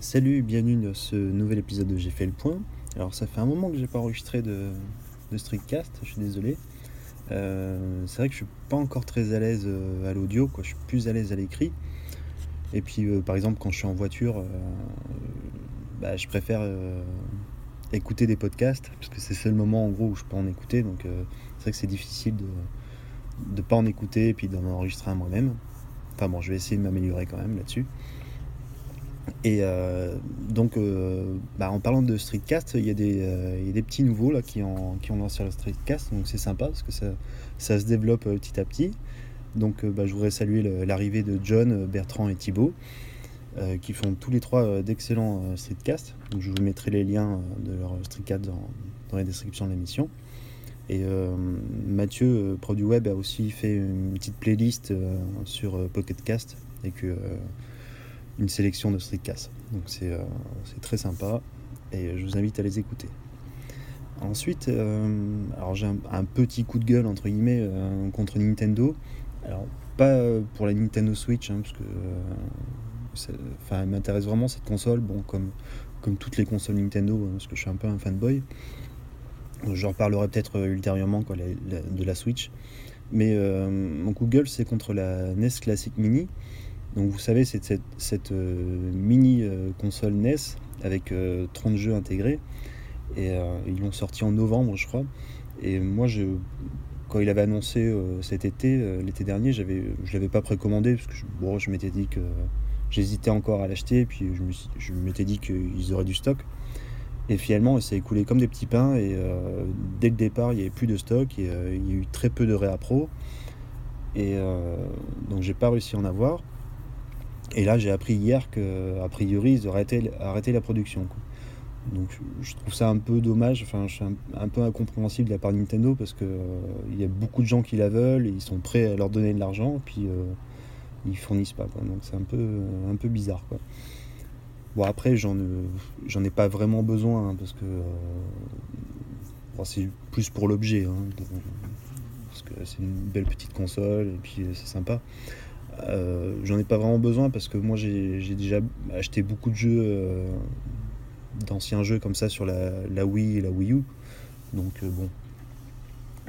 Salut, bienvenue dans ce nouvel épisode de J'ai fait le point. Alors ça fait un moment que j'ai pas enregistré de, de streetcast, je suis désolé. Euh, c'est vrai que je suis pas encore très à l'aise euh, à l'audio. Je suis plus à l'aise à l'écrit. Et puis euh, par exemple quand je suis en voiture, bah, je préfère écouter des podcasts parce que c'est le seul moment en gros où je peux en écouter. Donc c'est vrai que c'est difficile de ne pas en écouter et puis d'en enregistrer un moi-même. Enfin bon, je vais essayer de m'améliorer quand même là-dessus. Et euh, donc, euh, bah, en parlant de streetcast, il y, a des, euh, y a des petits nouveaux là, qui, ont, qui ont lancé le streetcast, donc c'est sympa parce que ça, ça se développe petit à petit. Donc, bah, je voudrais saluer l'arrivée de John, Bertrand et Thibaut, qui font tous les trois d'excellents streetcasts. Donc, je vous mettrai les liens de leur streetcast dans, dans la description de l'émission. Et Mathieu, pro web, a aussi fait une petite playlist sur euh, Pocket Cast avec euh, une sélection de streetcasts. Donc c'est euh, c'est très sympa et je vous invite à les écouter. Ensuite, euh, alors j'ai un, petit coup de gueule entre guillemets euh, contre Nintendo. Alors pas pour la Nintendo Switch, hein, parce que enfin, m'intéresse vraiment cette console. Bon, comme toutes les consoles Nintendo, hein, parce que je suis un peu un fanboy. J'en reparlerai peut-être ultérieurement quoi, de la Switch. Mais mon coup de gueule, c'est contre la NES Classic Mini. Donc vous savez, c'est cette, euh, mini euh, console NES avec euh, 30 jeux intégrés. Et euh, ils l'ont sorti en novembre, je crois. Et moi, je, quand il avait annoncé euh, cet été, euh, l'été dernier, j'avais, je l'avais pas précommandé parce que je, bon, je m'étais dit que j'hésitais encore à l'acheter. Puis je, me je m'étais dit qu'ils auraient du stock. Et finalement, ça s'est écoulé comme des petits pains. Et euh, dès le départ, il n'y avait plus de stock. Et euh, il y a eu très peu de réappro. Et euh, donc, j'ai pas réussi à en avoir. Et là, j'ai appris hier qu'a priori, ils auraient arrêté, la production. quoi. Donc, je trouve ça un peu dommage. Enfin, je suis un, peu incompréhensible de la part de Nintendo parce que euh, il y a beaucoup de gens qui la veulent et ils sont prêts à leur donner de l'argent. Puis, euh, ils fournissent pas. Donc, c'est un peu, bizarre. Bon, après, j'en ai- j'en ai pas vraiment besoin hein, parce que euh, c'est plus pour l'objet. hein, parce que c'est une belle petite console et puis euh, c'est sympa. Euh, j'en ai pas vraiment besoin parce que moi j'ai déjà acheté beaucoup de jeux, euh, d'anciens jeux comme ça sur la, Wii et la Wii U. Donc euh, bon,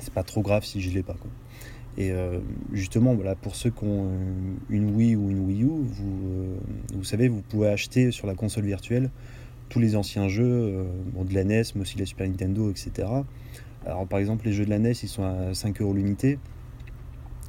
c'est pas trop grave si je l'ai pas. Et justement, voilà, pour ceux qui ont une Wii ou une Wii U, vous, vous savez, vous pouvez acheter sur la console virtuelle tous les anciens jeux, bon, de la NES, mais aussi de la Super Nintendo, etc. Alors par exemple, les jeux de la NES, ils sont à 5 euros l'unité.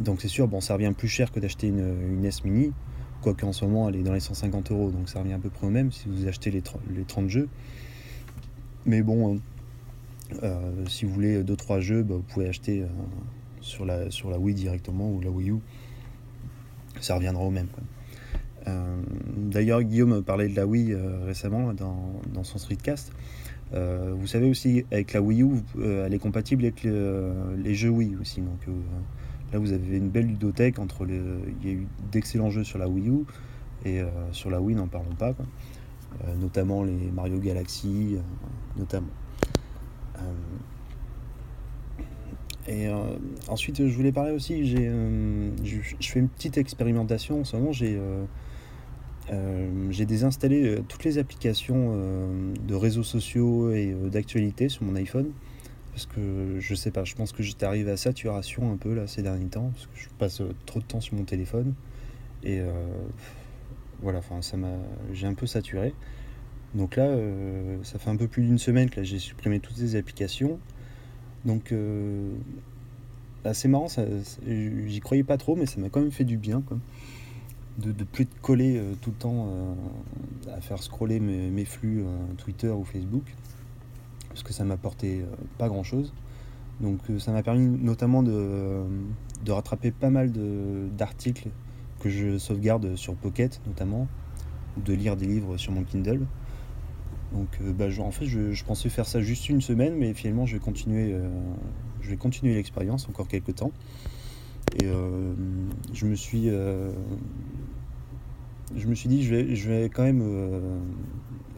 Donc c'est sûr, bon, ça revient plus cher que d'acheter une, NES Mini, quoique en ce moment elle est dans les 150 euros, donc ça revient à peu près au même si vous achetez les, 30 les 30 jeux. Mais bon, euh, euh, si vous voulez 2-3 jeux, bah, vous pouvez acheter euh, sur, la, Wii directement ou la Wii U. Ça reviendra au même. Euh, D'ailleurs, Guillaume parlait de la Wii récemment dans, son streetcast. Vous savez aussi, avec la Wii U, elle est compatible avec le- les jeux Wii aussi. Donc là, vous avez une belle ludothèque entre les. Il y a eu d'excellents jeux sur la Wii U et euh, sur la Wii, n'en parlons pas. Euh, notamment les Mario Galaxy, euh, notamment. Et ensuite, je voulais parler aussi. J'ai, je, fais une petite expérimentation en ce moment. J'ai j'ai désinstallé toutes les applications de réseaux sociaux et d'actualité sur mon iPhone. Parce que je sais pas, je pense que j'étais arrivé à saturation un peu là ces derniers temps. Parce que je passe euh, trop de temps sur mon téléphone. Et euh, voilà, enfin, ça m'a, j'ai un peu saturé. Donc là, euh, ça fait un peu plus d'une semaine que j'ai supprimé toutes ces applications. Donc, bah, c'est marrant, j'y croyais pas trop, mais ça m'a quand même fait du bien. De, de plus être collé tout le temps à faire scroller mes, flux Twitter ou Facebook, parce que ça m'apportait euh, pas grand chose. Donc, euh, ça m'a permis notamment de, de rattraper pas mal d'articles que je sauvegarde sur Pocket, notamment, ou de lire des livres sur mon Kindle. Donc, euh, bah, en fait, je, pensais faire ça juste une semaine, mais finalement, je vais continuer, euh, l'expérience encore quelques temps. Et euh, je me suis, euh, je me suis dit, je vais, je vais quand même euh,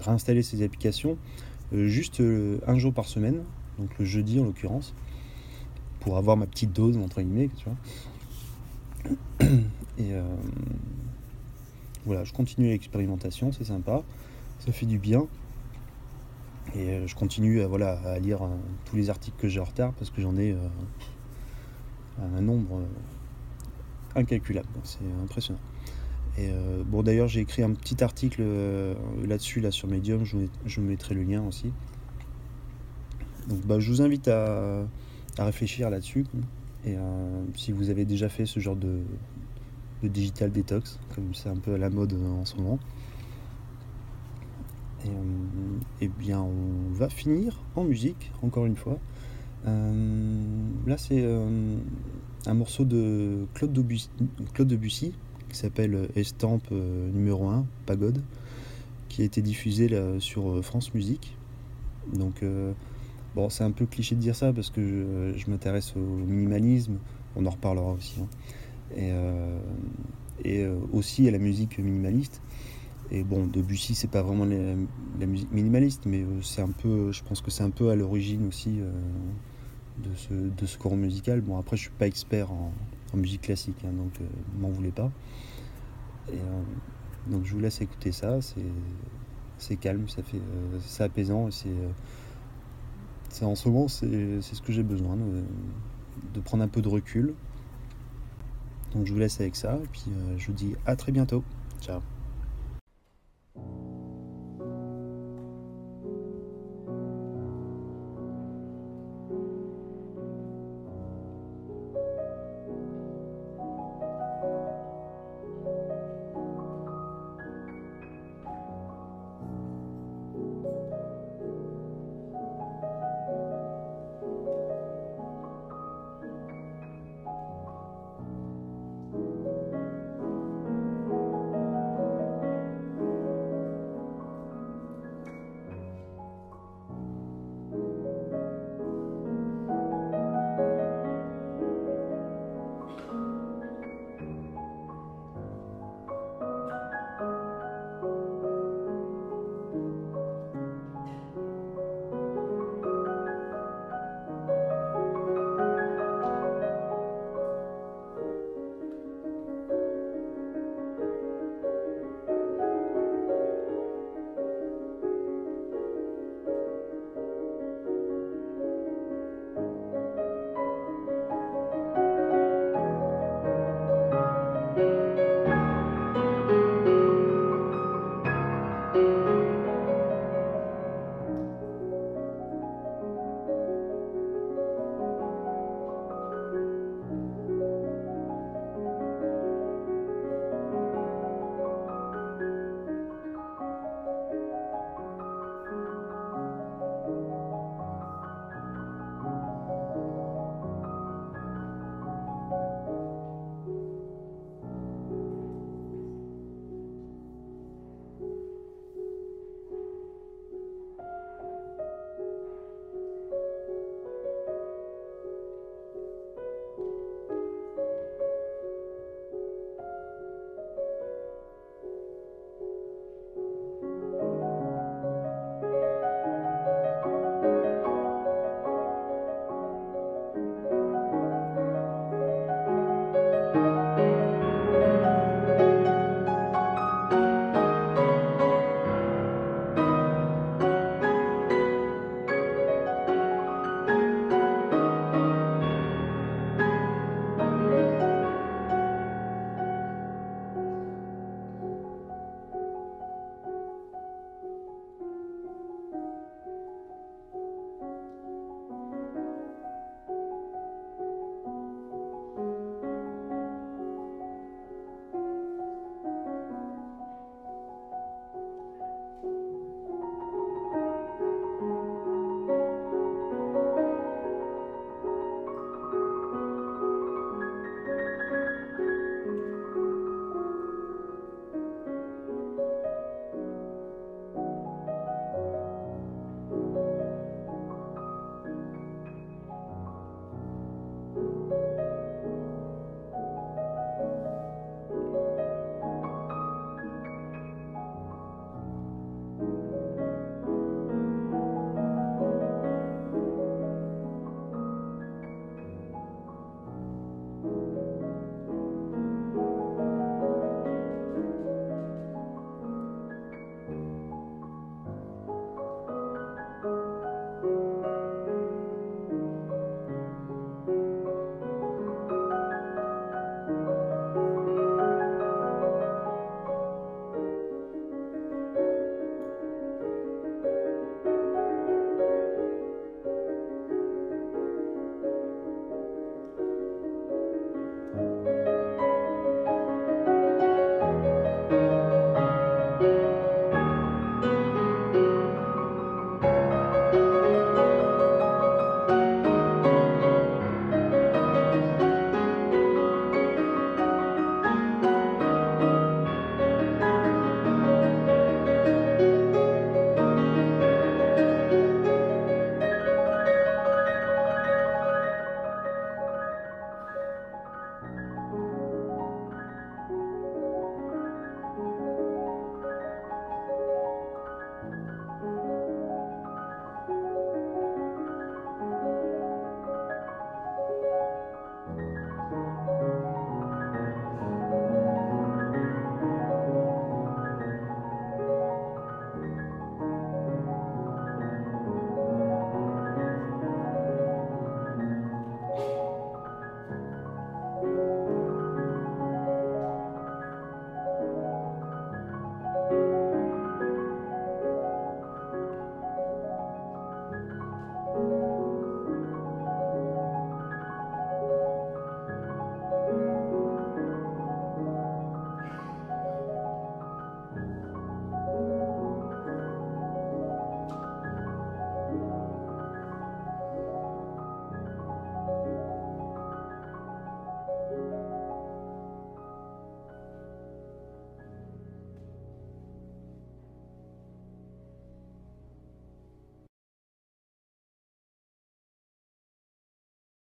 réinstaller ces applications euh, juste euh, un jour par semaine, donc le jeudi en l'occurrence, pour avoir ma petite dose entre guillemets, tu vois. Et euh, voilà, je continue l'expérimentation, c'est sympa. ça fait du bien. Et je continue à lire tous les articles que j'ai en retard parce que j'en ai un nombre incalculable. C'est impressionnant. Et bon, d'ailleurs, j'ai écrit un petit article là-dessus, là, sur Medium. Je vous, mettrai le lien aussi. Donc, bah, je vous invite à, réfléchir là-dessus. Et si vous avez déjà fait ce genre de, digital detox, comme c'est un peu à la mode en ce moment, eh bien, on va finir en musique, encore une fois. là, c'est un morceau de Claude Debussy qui s'appelle Estampe numéro 1, Pagode, qui a été diffusé sur France Musique. Donc, bon, c'est un peu cliché de dire ça parce que je, m'intéresse au minimalisme, on en reparlera aussi. Hein. Et, et aussi à la musique minimaliste. Et bon, Debussy, c'est pas vraiment la, musique minimaliste, mais c'est un peu, je pense que c'est un peu à l'origine aussi de ce, de ce courant musical. Bon, après, je suis pas expert en, musique classique, hein, donc ne m'en voulez pas. donc je vous laisse écouter ça, c'est calme, ça fait c'est apaisant, c'est en ce moment c'est ce que j'ai besoin, de, de, prendre un peu de recul. Donc je vous laisse avec ça, et puis je vous dis à très bientôt. Ciao